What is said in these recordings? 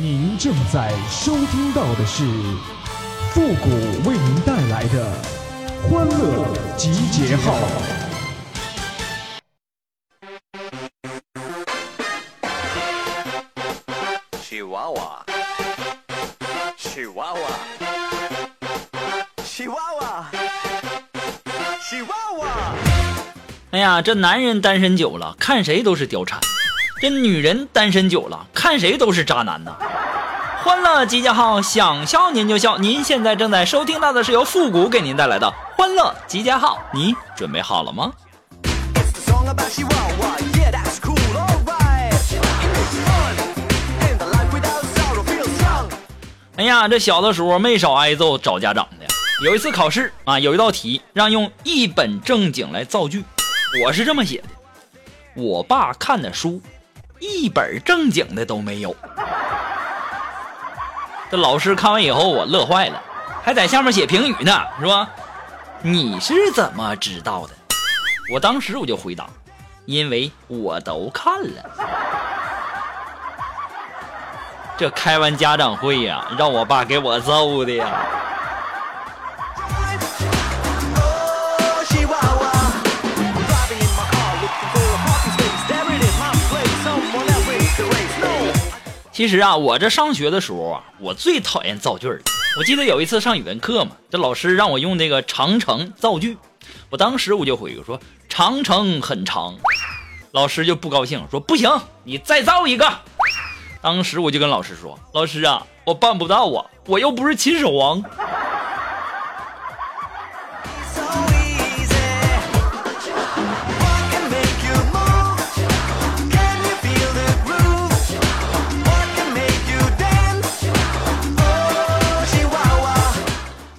您正在收听到的是复古为您带来的欢乐集结号。吉娃娃，吉娃娃，吉娃娃，吉娃娃。哎呀，这男人单身久了，看谁都是貂蝉；这女人单身久了，看谁都是渣男呐。欢乐集结号，想笑您就笑。您现在正在收听到的是由复古给您带来的欢乐集结号，你准备好了吗？哎呀，这小的时候没少挨揍找家长的。有一次考试啊，有一道题让用一本正经来造句，我是这么写的：我爸看的书，一本正经的都没有。这老师看完以后，我乐坏了，还在下面写评语呢，是吧？你是怎么知道的？我当时我就回答，因为我都看了。这开完家长会呀、让我爸给我揍的呀。其实啊，我这上学的时候啊，我最讨厌造句儿。我记得有一次上语文课嘛，这老师让我用那个长城造句，我当时我就回我说长城很长，老师就不高兴说不行，你再造一个。当时我就跟老师说，老师啊，我办不到啊，我又不是秦始皇。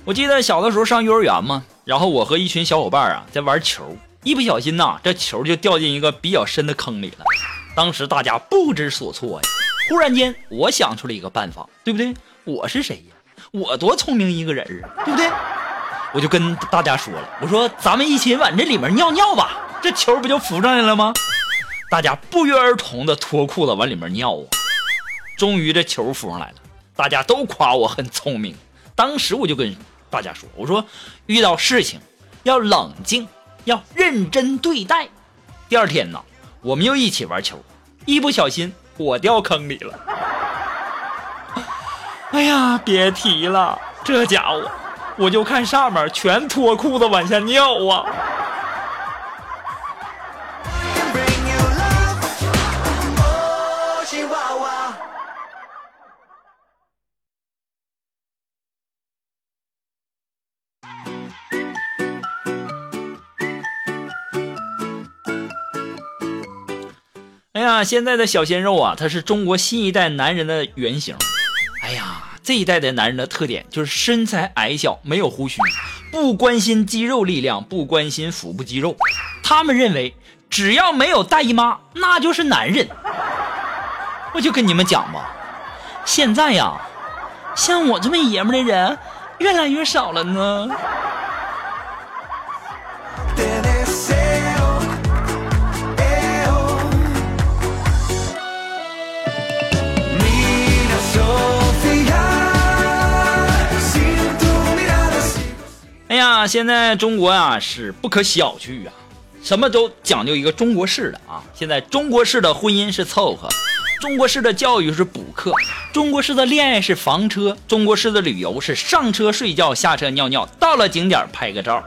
我记得小的时候上幼儿园嘛，然后我和一群小伙伴啊在玩球，一不小心呐，这球就掉进一个比较深的坑里了。当时大家不知所措呀。忽然间，我想出了一个办法，对不对？我是谁呀？我多聪明一个人啊，对不对？我就跟大家说了，我说咱们一起往这里面尿尿吧，这球不就浮上来了吗？大家不约而同的脱裤子往里面尿啊。终于这球浮上来了，大家都夸我很聪明。当时我就跟大家说，我说遇到事情要冷静，要认真对待。第二天呢，我们又一起玩球，一不小心我掉坑里了。哎呀，别提了，这家伙，我就看上面全脱裤子往下尿啊。哎呀，现在的小鲜肉啊，他是中国新一代男人的原型。哎呀，这一代的男人的特点就是身材矮小，没有胡须，不关心肌肉力量，不关心腹部肌肉。他们认为，只要没有大姨妈，那就是男人。我就跟你们讲吧，现在呀，像我这么爷们的人越来越少了呢。现在中国啊是不可小觑啊，什么都讲究一个中国式的啊。现在中国式的婚姻是凑合，中国式的教育是补课，中国式的恋爱是房车，中国式的旅游是上车睡觉，下车尿尿，到了景点拍个照。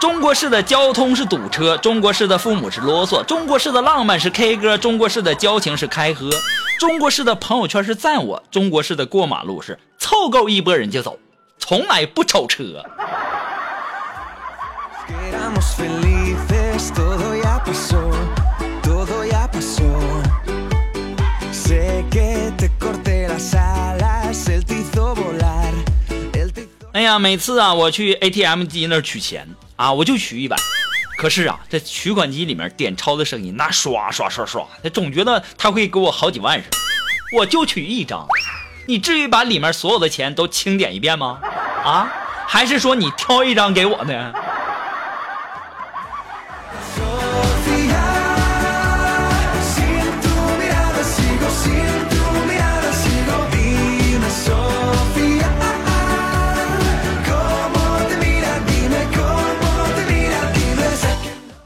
中国式的交通是堵车，中国式的父母是啰嗦，中国式的浪漫是 K 歌，中国式的交情是开喝，中国式的朋友圈是赞我，中国式的过马路是凑够一波人就走，从来不瞅车。哎呀，每次啊，我去 ATM 机那儿取钱啊，我就取一百。可是啊，这取款机里面点钞的声音，那刷刷刷刷，他总觉得他会给我好几万似的。我就取一张，你至于把里面所有的钱都清点一遍吗？啊，还是说你挑一张给我呢？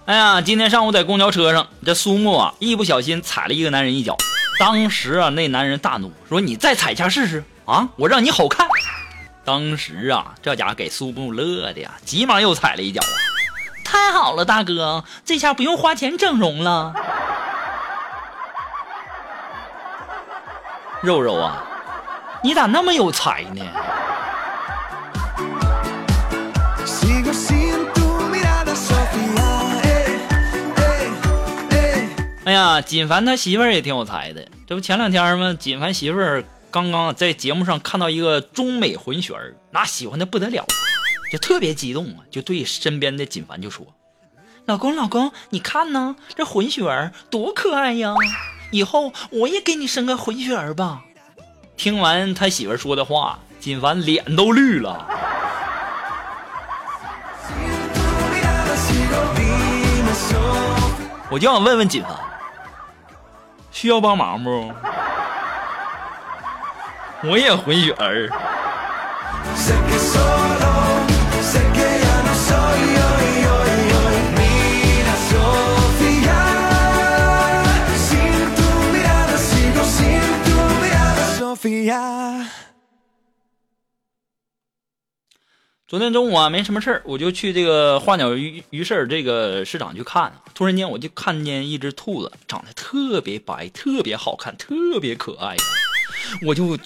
哎呀，今天上午在公交车上，这苏木啊一不小心踩了一个男人一脚，当时啊那男人大怒，说你再踩一下试试啊，我让你好看。当时啊这家伙给苏木乐的呀，急忙又踩了一脚啊，太好了，大哥，这下不用花钱整容了。肉肉啊，你咋那么有才呢 eh, eh, eh. 哎呀，锦凡他媳妇儿也挺有才的，这不前两天吗？锦凡媳妇儿刚刚在节目上看到一个中美混血儿，那喜欢的不得了，就特别激动啊，就对身边的锦凡就说：“老公，老公，你看呢，这混血儿多可爱呀！以后我也给你生个混血儿吧。”听完他媳妇说的话，锦凡脸都绿了。我就想问问锦凡，需要帮忙不？我也混血儿。昨天中午啊没什么事儿我就去这个花鸟鱼鱼市这个市场去看突然间我就看见一只兔子长得特别白特别好看特别可爱我就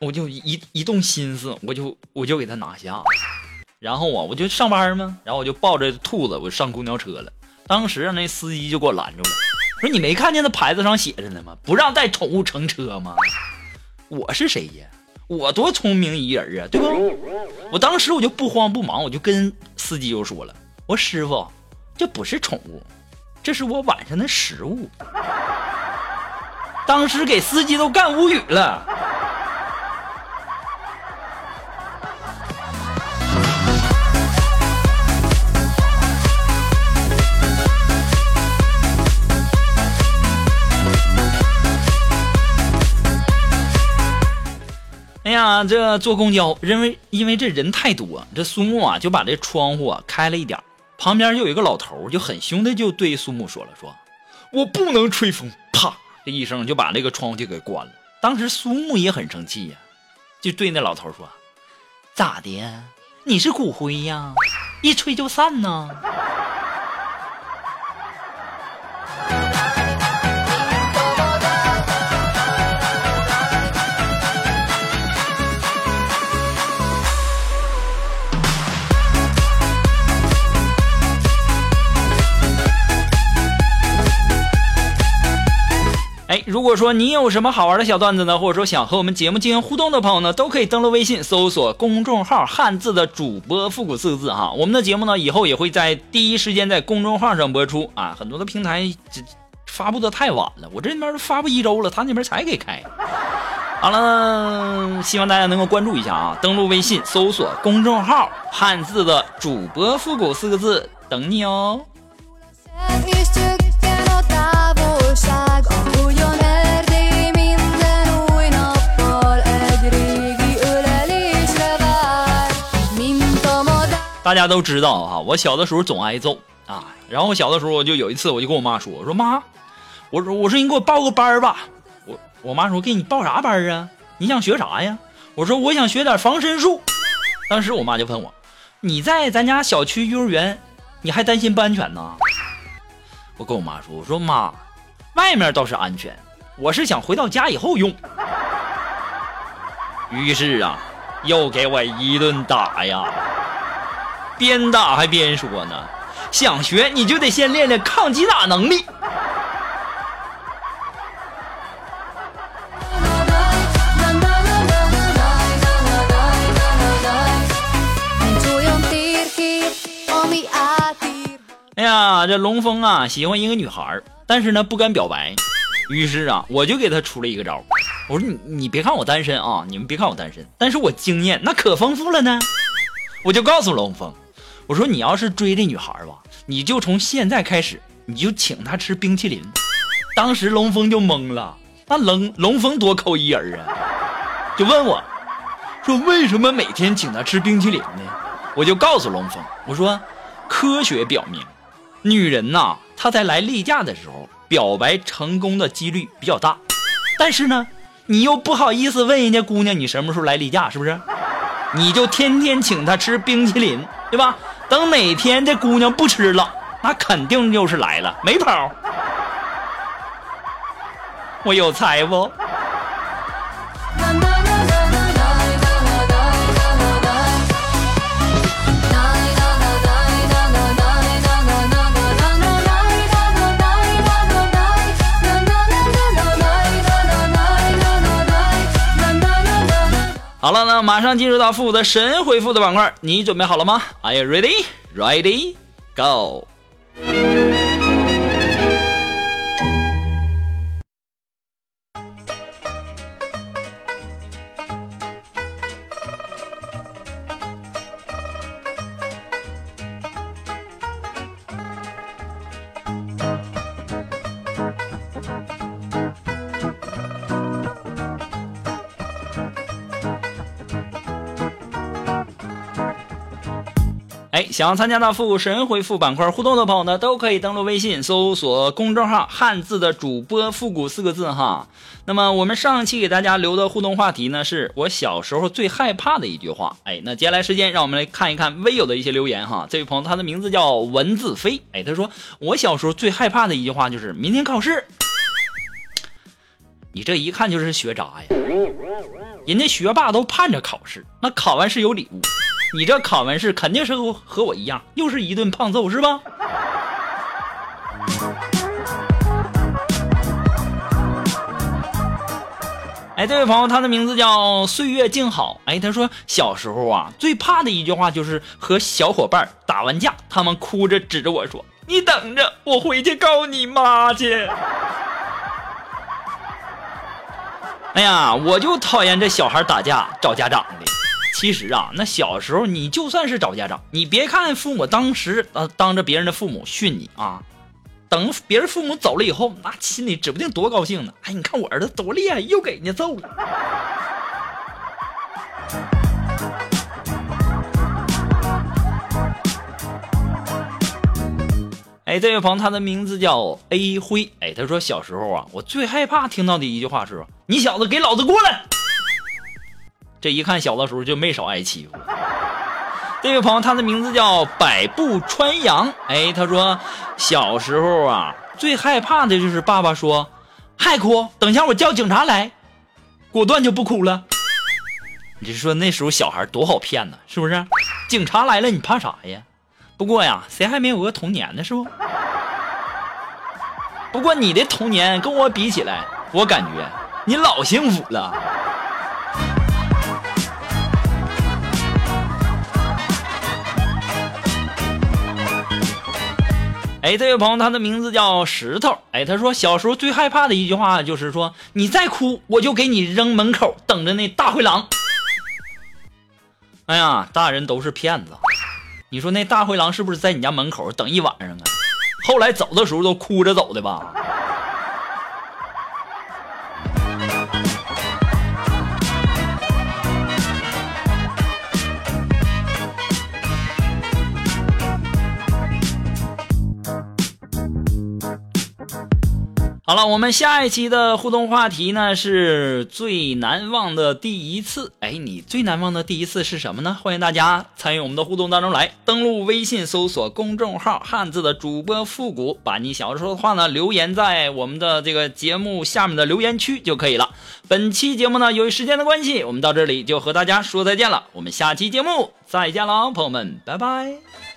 我就一一动心思，我就我就给他拿下。然后啊，我就上班嘛，然后我就抱着兔子，我上公交车了。当时，那司机就给我拦住了，说：“你没看见那牌子上写着呢吗？不让带宠物乘车吗？”我是谁呀？我多聪明一人啊，对不？我当时我就不慌不忙，我就跟司机就说了：“我说师傅，这不是宠物，这是我晚上的食物。”当时给司机都干无语了。这坐公交，因为因为这人太多，这苏木啊就把这窗户啊开了一点，旁边就有一个老头就很凶的就对苏木说了，说我不能吹风，啪，这一声就把那个窗户就给关了。当时苏木也很生气呀、就对那老头说，咋的？你是骨灰呀？一吹就散呢？如果说你有什么好玩的小段子呢，或者说想和我们节目进行互动的朋友呢，都可以登录微信搜索公众号“汉字的主播复古四个字”哈。我们的节目呢，以后也会在第一时间在公众号上播出啊。很多的平台这发布的太晚了，我这边发布一周了，他那边才给开。好了，希望大家能够关注一下啊！登录微信搜索公众号“汉字的主播复古”四个字，等你哦。大家都知道啊，我小的时候总挨揍啊。然后我小的时候，我就有一次，我就跟我妈说：“我说妈，我说我说你给我报个班吧。”我我妈说：“给你报啥班啊？你想学啥呀？”我说：“我想学点防身术。”当时我妈就问我：“你在咱家小区幼儿园，你还担心不安全呢？”我跟我妈说：“我说妈，外面倒是安全，我是想回到家以后用。”于是啊，又给我一顿打呀。边打还边说呢，想学你就得先练练抗击打能力。哎呀，这龙峰啊喜欢一个女孩，但是呢不敢表白，于是啊我就给他出了一个招，我说你你别看我单身啊，你们别看我单身，但是我经验那可丰富了呢。我就告诉龙峰，我说你要是追这女孩吧，你就从现在开始，你就请她吃冰淇淋。当时龙峰就懵了，那龙龙峰多抠一人啊，就问我，说为什么每天请她吃冰淇淋呢？我就告诉龙峰，我说科学表明，女人呐，她在来例假的时候，表白成功的几率比较大。但是呢，你又不好意思问人家姑娘你什么时候来例假，是不是？你就天天请她吃冰淇淋，对吧？等哪天这姑娘不吃了，那肯定又是来了，没跑。我有才不？好了，那马上进入到复古的神回复的板块，你准备好了吗？Are you ready? Ready? Go! 想要参加到复古神回复板块互动的朋友呢，都可以登录微信搜索公众号“汉字的主播复古”四个字哈。那么我们上期给大家留的互动话题呢，是我小时候最害怕的一句话。哎，那接下来时间让我们来看一看微友的一些留言哈。这位朋友他的名字叫文字飞，哎，他说我小时候最害怕的一句话就是明天考试。你这一看就是学渣呀，人家学霸都盼着考试，那考完试有礼物。你这考完试肯定是和和我一样，又是一顿胖揍，是吧？哎，这位朋友，他的名字叫岁月静好。哎，他说小时候啊，最怕的一句话就是和小伙伴打完架，他们哭着指着我说：“你等着，我回去告你妈去。”哎呀，我就讨厌这小孩打架找家长的。其实啊，那小时候你就算是找家长，你别看父母当时呃当着别人的父母训你啊，等别人父母走了以后，那心里指不定多高兴呢。哎，你看我儿子多厉害，又给人家揍了。哎，这位朋友，他的名字叫 A 辉。哎，他说小时候啊，我最害怕听到的一句话是：“你小子给老子过来！”这一看小的时候就没少挨欺负。这位朋友，他的名字叫百步穿杨。哎，他说小时候啊，最害怕的就是爸爸说：“还哭？等一下我叫警察来。”果断就不哭了。你说那时候小孩多好骗呢，是不是？警察来了，你怕啥呀？不过呀，谁还没有个童年呢？是不？不过你的童年跟我比起来，我感觉你老幸福了。哎，这位朋友，他的名字叫石头。哎，他说小时候最害怕的一句话就是说：“你再哭，我就给你扔门口，等着那大灰狼。”哎呀，大人都是骗子。你说那大灰狼是不是在你家门口等一晚上啊？后来走的时候都哭着走的吧？好了，我们下一期的互动话题呢是最难忘的第一次。哎，你最难忘的第一次是什么呢？欢迎大家参与我们的互动当中来，登录微信搜索公众号“汉字的主播复古”，把你想要说的话呢留言在我们的这个节目下面的留言区就可以了。本期节目呢，由于时间的关系，我们到这里就和大家说再见了。我们下期节目再见了，朋友们，拜拜。